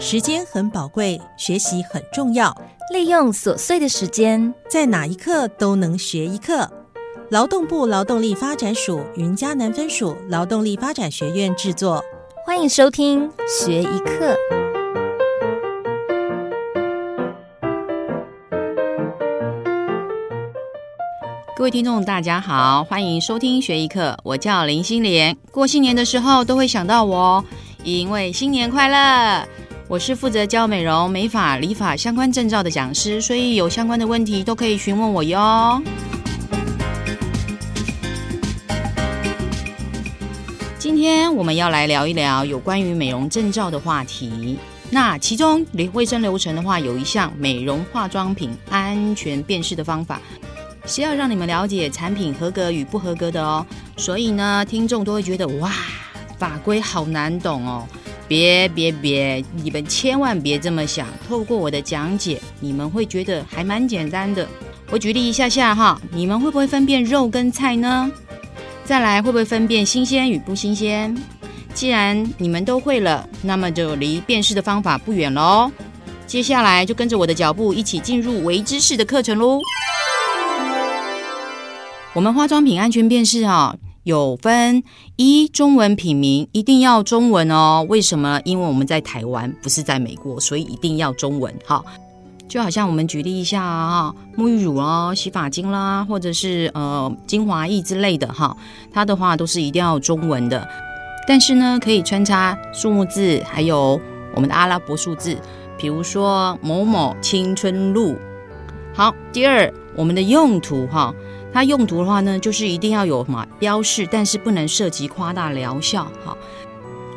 时间很宝贵，学习很重要，利用琐碎的时间，在哪一刻都能学一课。劳动部劳动力发展署云嘉南分署劳动力发展学院制作，欢迎收听学一课。各位听众，大家好，欢迎收听学一课。我叫林心莲，过新年的时候都会想到我哦，因为新年快乐。我是负责教美容、美发、理发相关证照的讲师，所以有相关的问题都可以询问我哟。今天我们要来聊一聊有关于美容证照的话题。那其中卫生流程的话，有一项美容化妆品安全辨识的方法。是要让你们了解产品合格与不合格的哦，所以呢，听众都会觉得哇，法规好难懂哦。别别别，你们千万别这么想。透过我的讲解，你们会觉得还蛮简单的。我举例一下下哈，你们会不会分辨肉跟菜呢？再来，会不会分辨新鲜与不新鲜？既然你们都会了，那么就离辨识的方法不远喽。接下来就跟着我的脚步，一起进入微知识的课程喽。我们化妆品安全辨识啊，有分一中文品名一定要中文哦。为什么？因为我们在台湾，不是在美国，所以一定要中文。哈，就好像我们举例一下啊，沐浴乳啦、洗发精啦，或者是呃精华液之类的哈，它的话都是一定要中文的。但是呢，可以穿插数目字，还有我们的阿拉伯数字，比如说某某青春露。好，第二，我们的用途哈。它用途的话呢，就是一定要有什么标示，但是不能涉及夸大疗效。哈，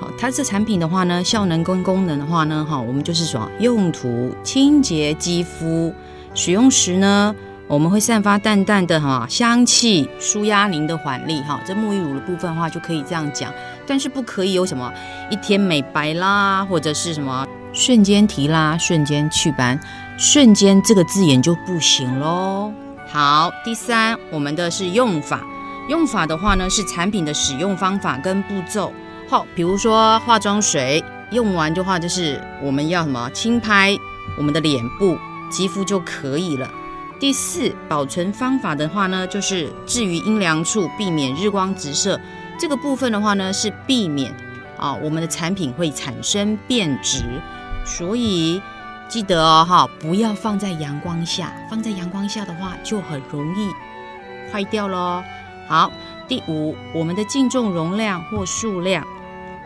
好，它这产品的话呢，效能跟功能的话呢，哈，我们就是说用途清洁肌肤，使用时呢，我们会散发淡淡的哈香气，舒压您的缓力。哈，这沐浴乳的部分的话就可以这样讲，但是不可以有什么一天美白啦，或者是什么瞬间提拉、瞬间祛斑、瞬间这个字眼就不行喽。好，第三，我们的是用法。用法的话呢，是产品的使用方法跟步骤。好，比如说化妆水用完的话，就是我们要什么轻拍我们的脸部肌肤就可以了。第四，保存方法的话呢，就是置于阴凉处，避免日光直射。这个部分的话呢，是避免啊我们的产品会产生变质，所以。记得哦，哈，不要放在阳光下，放在阳光下的话就很容易坏掉喽。好，第五，我们的净重容量或数量，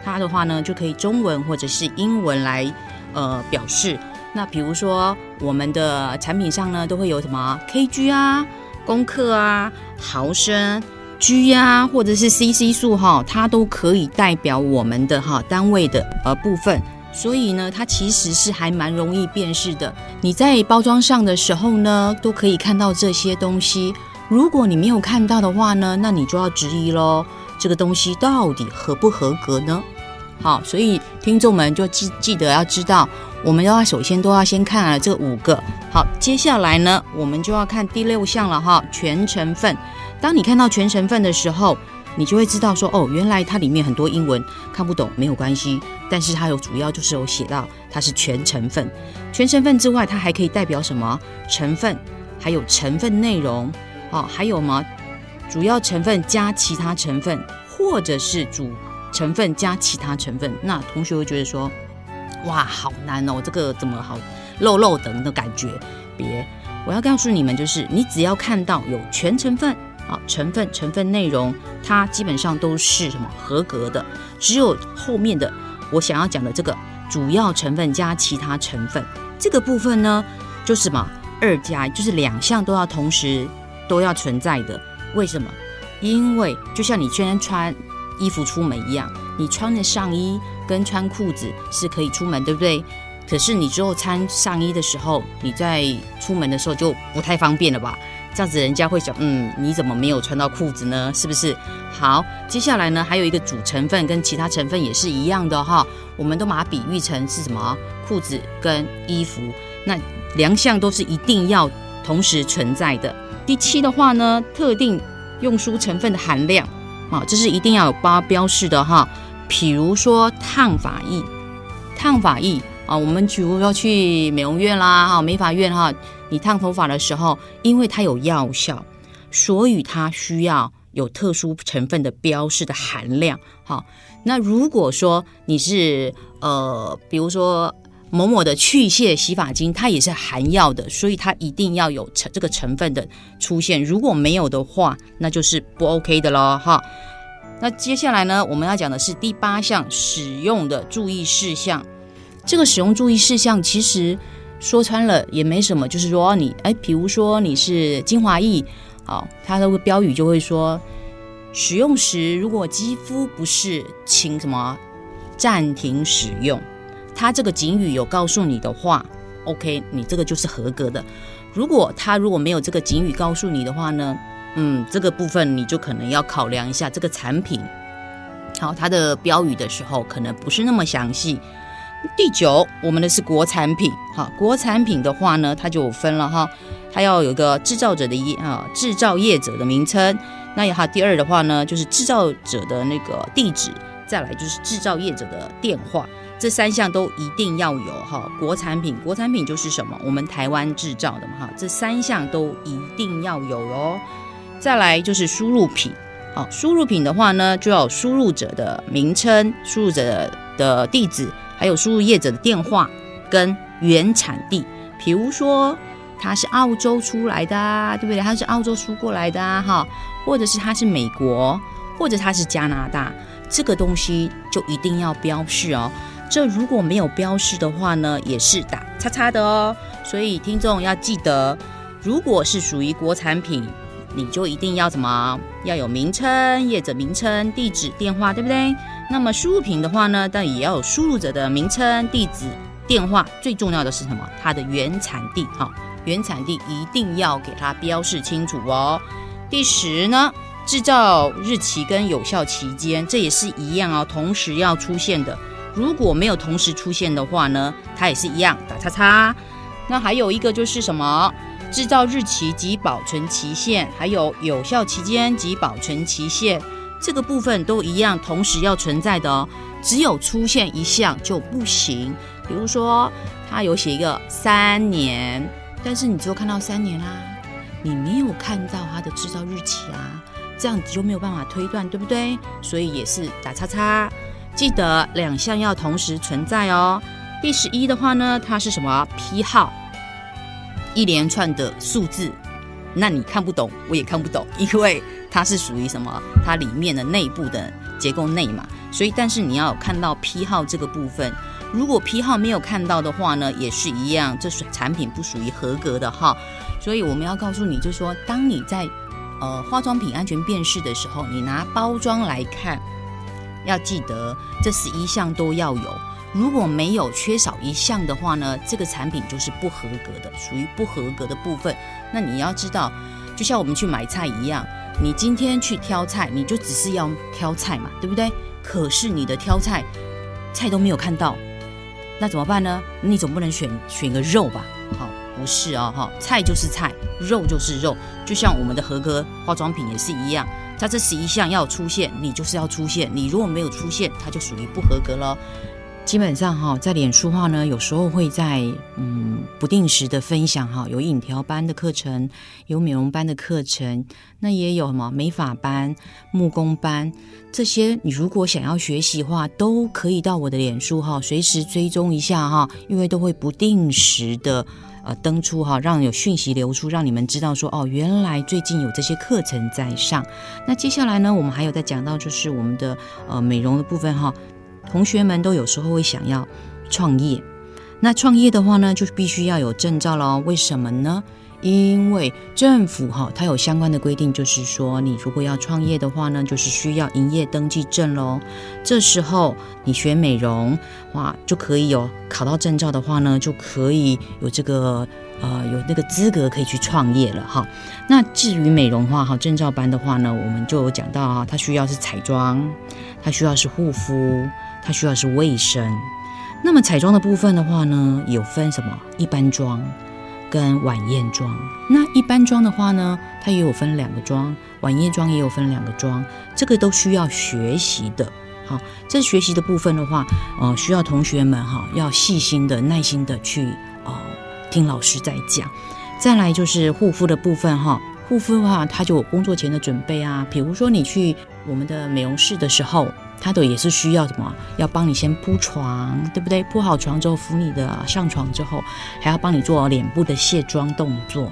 它的话呢就可以中文或者是英文来呃表示。那比如说我们的产品上呢都会有什么 kg 啊、公克啊、毫升、G 啊，或者是 cc 数哈，它都可以代表我们的哈单位的呃部分。所以呢，它其实是还蛮容易辨识的。你在包装上的时候呢，都可以看到这些东西。如果你没有看到的话呢，那你就要质疑喽，这个东西到底合不合格呢？好，所以听众们就记记得要知道，我们要首先都要先看了这五个。好，接下来呢，我们就要看第六项了哈，全成分。当你看到全成分的时候，你就会知道说哦，原来它里面很多英文看不懂没有关系，但是它有主要就是有写到它是全成分，全成分之外，它还可以代表什么成分，还有成分内容，哦，还有吗？主要成分加其他成分，或者是主成分加其他成分，那同学会觉得说，哇，好难哦，这个怎么好漏漏等的感觉？别，我要告诉你们，就是你只要看到有全成分。成分、成分内容，它基本上都是什么合格的？只有后面的我想要讲的这个主要成分加其他成分这个部分呢，就是什么二加，就是两项都要同时都要存在的。为什么？因为就像你今天穿衣服出门一样，你穿着上衣跟穿裤子是可以出门，对不对？可是你之后穿上衣的时候，你在出门的时候就不太方便了吧？这样子人家会想，嗯，你怎么没有穿到裤子呢？是不是？好，接下来呢，还有一个主成分跟其他成分也是一样的哈，我们都把它比喻成是什么？裤子跟衣服，那两项都是一定要同时存在的。第七的话呢，特定用书成分的含量，啊，这是一定要有标标示的哈。比如说烫发液，烫发液。啊，我们比如说去美容院啦，哈，美发院哈，你烫头发的时候，因为它有药效，所以它需要有特殊成分的标示的含量。好，那如果说你是呃，比如说某某的去屑洗发精，它也是含药的，所以它一定要有成这个成分的出现。如果没有的话，那就是不 OK 的喽，哈。那接下来呢，我们要讲的是第八项使用的注意事项。这个使用注意事项其实说穿了也没什么，就是说你哎，比如说你是精华液，好，它的标语就会说，使用时如果肌肤不适，请什么暂停使用。它这个警语有告诉你的话，OK，你这个就是合格的。如果它如果没有这个警语告诉你的话呢？嗯，这个部分你就可能要考量一下这个产品，好，它的标语的时候可能不是那么详细。第九，我们的是国产品，哈，国产品的话呢，它就分了哈，它要有个制造者的一啊制造业者的名称，那也好，第二的话呢，就是制造者的那个地址，再来就是制造业者的电话，这三项都一定要有哈。国产品，国产品就是什么？我们台湾制造的嘛哈，这三项都一定要有哦。再来就是输入品，好，输入品的话呢，就要有输入者的名称、输入者的地址，还有输入业者的电话跟原产地。比如说，它是澳洲出来的，啊，对不对？它是澳洲输过来的啊，哈，或者是它是美国，或者它是加拿大，这个东西就一定要标示哦。这如果没有标示的话呢，也是打叉叉的哦。所以听众要记得，如果是属于国产品。你就一定要什么？要有名称、业者名称、地址、电话，对不对？那么输入品的话呢，但也要有输入者的名称、地址、电话。最重要的是什么？它的原产地，哈，原产地一定要给它标示清楚哦。第十呢，制造日期跟有效期间，这也是一样哦，同时要出现的。如果没有同时出现的话呢，它也是一样打叉叉。那还有一个就是什么？制造日期及保存期限，还有有效期间及保存期限，这个部分都一样，同时要存在的哦。只有出现一项就不行。比如说，他有写一个三年，但是你只有看到三年啦，你没有看到它的制造日期啊，这样子就没有办法推断，对不对？所以也是打叉叉。记得两项要同时存在哦。第十一的话呢，它是什么批号？一连串的数字，那你看不懂，我也看不懂，因为它是属于什么？它里面的内部的结构内嘛，所以但是你要看到批号这个部分，如果批号没有看到的话呢，也是一样，这是产品不属于合格的哈。所以我们要告诉你，就是说，当你在呃化妆品安全辨识的时候，你拿包装来看，要记得这十一项都要有。如果没有缺少一项的话呢，这个产品就是不合格的，属于不合格的部分。那你要知道，就像我们去买菜一样，你今天去挑菜，你就只是要挑菜嘛，对不对？可是你的挑菜菜都没有看到，那怎么办呢？你总不能选选个肉吧？好，不是哦，哈，菜就是菜，肉就是肉，就像我们的合格化妆品也是一样，它这十一项要出现，你就是要出现，你如果没有出现，它就属于不合格了。基本上哈，在脸书话呢，有时候会在嗯不定时的分享哈，有影调班的课程，有美容班的课程，那也有什么美发班、木工班这些。你如果想要学习的话，都可以到我的脸书哈，随时追踪一下哈，因为都会不定时的呃登出哈，让有讯息流出，让你们知道说哦，原来最近有这些课程在上。那接下来呢，我们还有在讲到就是我们的呃美容的部分哈。同学们都有时候会想要创业，那创业的话呢，就必须要有证照喽。为什么呢？因为政府哈，它有相关的规定，就是说你如果要创业的话呢，就是需要营业登记证喽。这时候你学美容哇，就可以有考到证照的话呢，就可以有这个呃有那个资格可以去创业了哈。那至于美容话哈，证照班的话呢，我们就有讲到啊，它需要是彩妆，它需要是护肤。它需要是卫生，那么彩妆的部分的话呢，有分什么一般妆跟晚宴妆。那一般妆的话呢，它也有分两个妆，晚宴妆也有分两个妆，这个都需要学习的。好，这学习的部分的话，呃，需要同学们哈要细心的、耐心的去哦听老师在讲。再来就是护肤的部分哈，护肤的话，它就有工作前的准备啊，比如说你去我们的美容室的时候。它的也是需要什么？要帮你先铺床，对不对？铺好床之后，扶你的上床之后，还要帮你做脸部的卸妆动作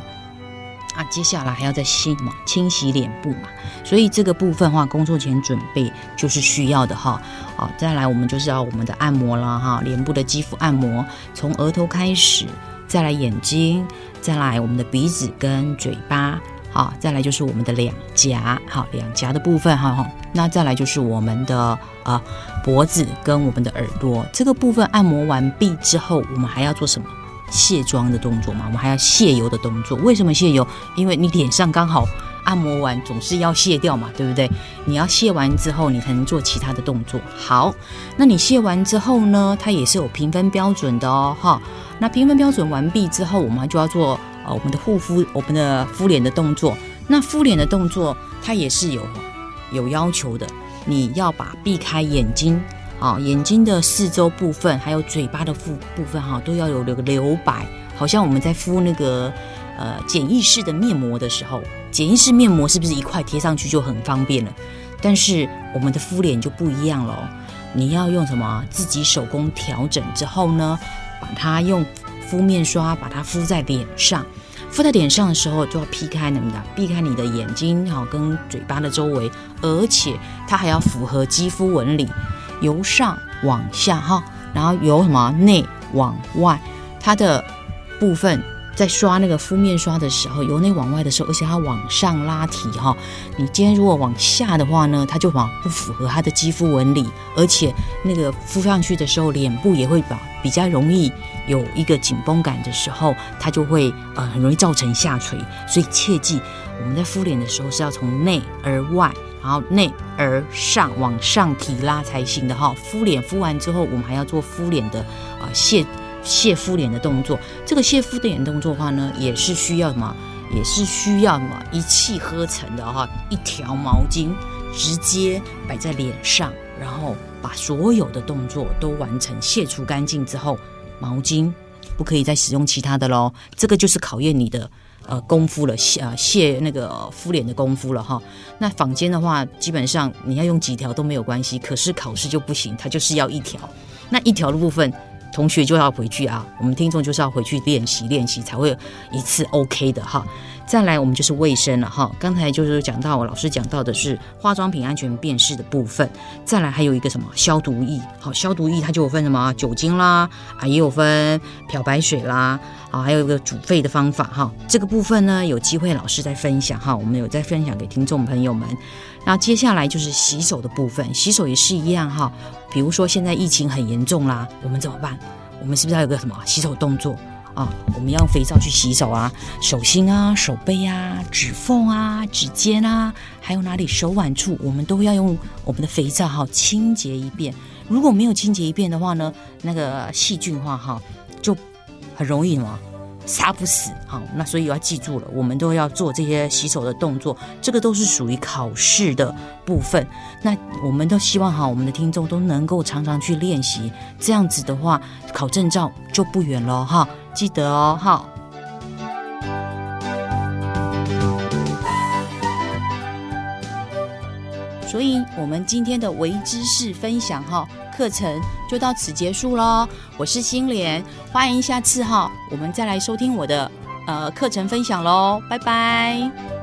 啊。接下来还要再洗嘛，清洗脸部嘛。所以这个部分的话，工作前准备就是需要的哈。好，再来我们就是要我们的按摩了哈，脸部的肌肤按摩，从额头开始，再来眼睛，再来我们的鼻子跟嘴巴。好，再来就是我们的两颊，好，两颊的部分，哈，那再来就是我们的呃脖子跟我们的耳朵，这个部分按摩完毕之后，我们还要做什么？卸妆的动作嘛，我们还要卸油的动作。为什么卸油？因为你脸上刚好按摩完，总是要卸掉嘛，对不对？你要卸完之后，你才能做其他的动作。好，那你卸完之后呢，它也是有评分标准的哦，哈。那评分标准完毕之后，我们就要做。我们的护肤，我们的敷脸的动作，那敷脸的动作它也是有有要求的。你要把避开眼睛啊，眼睛的四周部分，还有嘴巴的部部分哈，都要有留留白。好像我们在敷那个呃简易式的面膜的时候，简易式面膜是不是一块贴上去就很方便了？但是我们的敷脸就不一样了，你要用什么？自己手工调整之后呢，把它用敷面刷把它敷在脸上。敷在脸上的时候，就要避开你们的，避开你的眼睛哈，跟嘴巴的周围，而且它还要符合肌肤纹理，由上往下哈，然后由什么内往外，它的部分。在刷那个敷面刷的时候，由内往外的时候，而且它往上拉提哈。你今天如果往下的话呢，它就往不符合它的肌肤纹理，而且那个敷上去的时候，脸部也会比较容易有一个紧绷感的时候，它就会呃很容易造成下垂。所以切记，我们在敷脸的时候是要从内而外，然后内而上往上提拉才行的哈。敷脸敷完之后，我们还要做敷脸的啊卸。卸敷脸的动作，这个卸敷脸动作的话呢，也是需要什么？也是需要什么？一气呵成的哈，一条毛巾直接摆在脸上，然后把所有的动作都完成，卸除干净之后，毛巾不可以再使用其他的喽。这个就是考验你的呃功夫了，卸呃卸那个敷脸的功夫了哈。那坊间的话，基本上你要用几条都没有关系，可是考试就不行，它就是要一条。那一条的部分。同学就要回去啊，我们听众就是要回去练习练习，才会一次 OK 的哈。再来，我们就是卫生了哈。刚才就是讲到我，老师讲到的是化妆品安全辨识的部分。再来，还有一个什么消毒液？好，消毒液它就有分什么酒精啦，啊，也有分漂白水啦，啊，还有一个煮沸的方法哈。这个部分呢，有机会老师再分享哈。我们有在分享给听众朋友们。那接下来就是洗手的部分，洗手也是一样哈。比如说现在疫情很严重啦，我们怎么办？我们是不是要有个什么洗手动作？啊，我们要用肥皂去洗手啊，手心啊、手背啊、指缝啊、指尖啊，还有哪里手腕处，我们都要用我们的肥皂哈清洁一遍。如果没有清洁一遍的话呢，那个细菌化哈就很容易嘛。杀不死，好，那所以要记住了，我们都要做这些洗手的动作，这个都是属于考试的部分。那我们都希望哈，我们的听众都能够常常去练习，这样子的话，考证照就不远了哈。记得哦，哈。所以，我们今天的微知识分享哈。课程就到此结束喽，我是心莲，欢迎下次哈，我们再来收听我的呃课程分享喽，拜拜。